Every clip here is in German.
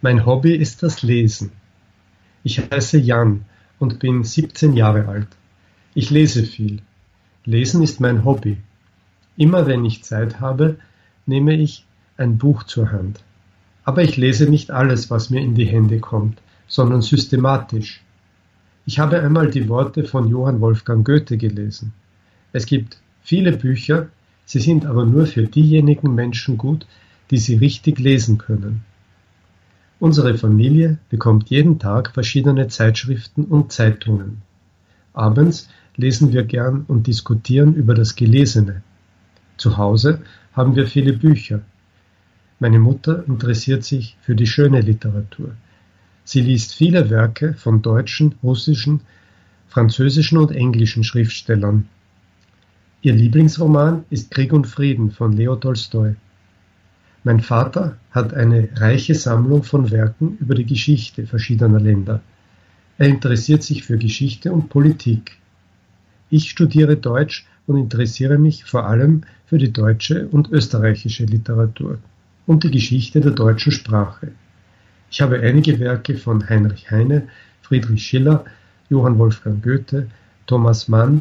Mein Hobby ist das Lesen. Ich heiße Jan und bin 17 Jahre alt. Ich lese viel. Lesen ist mein Hobby. Immer wenn ich Zeit habe, nehme ich ein Buch zur Hand. Aber ich lese nicht alles, was mir in die Hände kommt, sondern systematisch. Ich habe einmal die Worte von Johann Wolfgang Goethe gelesen. Es gibt viele Bücher, sie sind aber nur für diejenigen Menschen gut, die sie richtig lesen können. Unsere Familie bekommt jeden Tag verschiedene Zeitschriften und Zeitungen. Abends lesen wir gern und diskutieren über das Gelesene. Zu Hause haben wir viele Bücher. Meine Mutter interessiert sich für die schöne Literatur. Sie liest viele Werke von deutschen, russischen, französischen und englischen Schriftstellern. Ihr Lieblingsroman ist Krieg und Frieden von Leo Tolstoi. Mein Vater hat eine reiche Sammlung von Werken über die Geschichte verschiedener Länder. Er interessiert sich für Geschichte und Politik. Ich studiere Deutsch und interessiere mich vor allem für die deutsche und österreichische Literatur und die Geschichte der deutschen Sprache. Ich habe einige Werke von Heinrich Heine, Friedrich Schiller, Johann Wolfgang Goethe, Thomas Mann,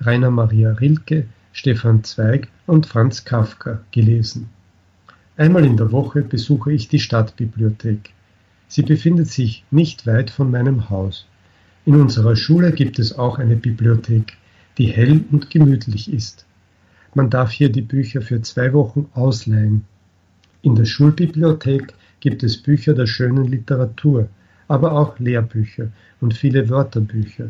Rainer Maria Rilke, Stefan Zweig und Franz Kafka gelesen. Einmal in der Woche besuche ich die Stadtbibliothek. Sie befindet sich nicht weit von meinem Haus. In unserer Schule gibt es auch eine Bibliothek, die hell und gemütlich ist. Man darf hier die Bücher für zwei Wochen ausleihen. In der Schulbibliothek gibt es Bücher der schönen Literatur, aber auch Lehrbücher und viele Wörterbücher.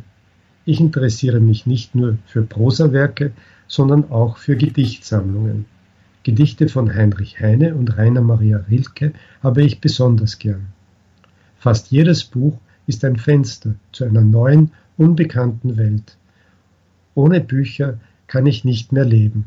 Ich interessiere mich nicht nur für Prosawerke, sondern auch für Gedichtsammlungen. Gedichte von Heinrich Heine und Rainer Maria Rilke habe ich besonders gern. Fast jedes Buch ist ein Fenster zu einer neuen, unbekannten Welt. Ohne Bücher kann ich nicht mehr leben.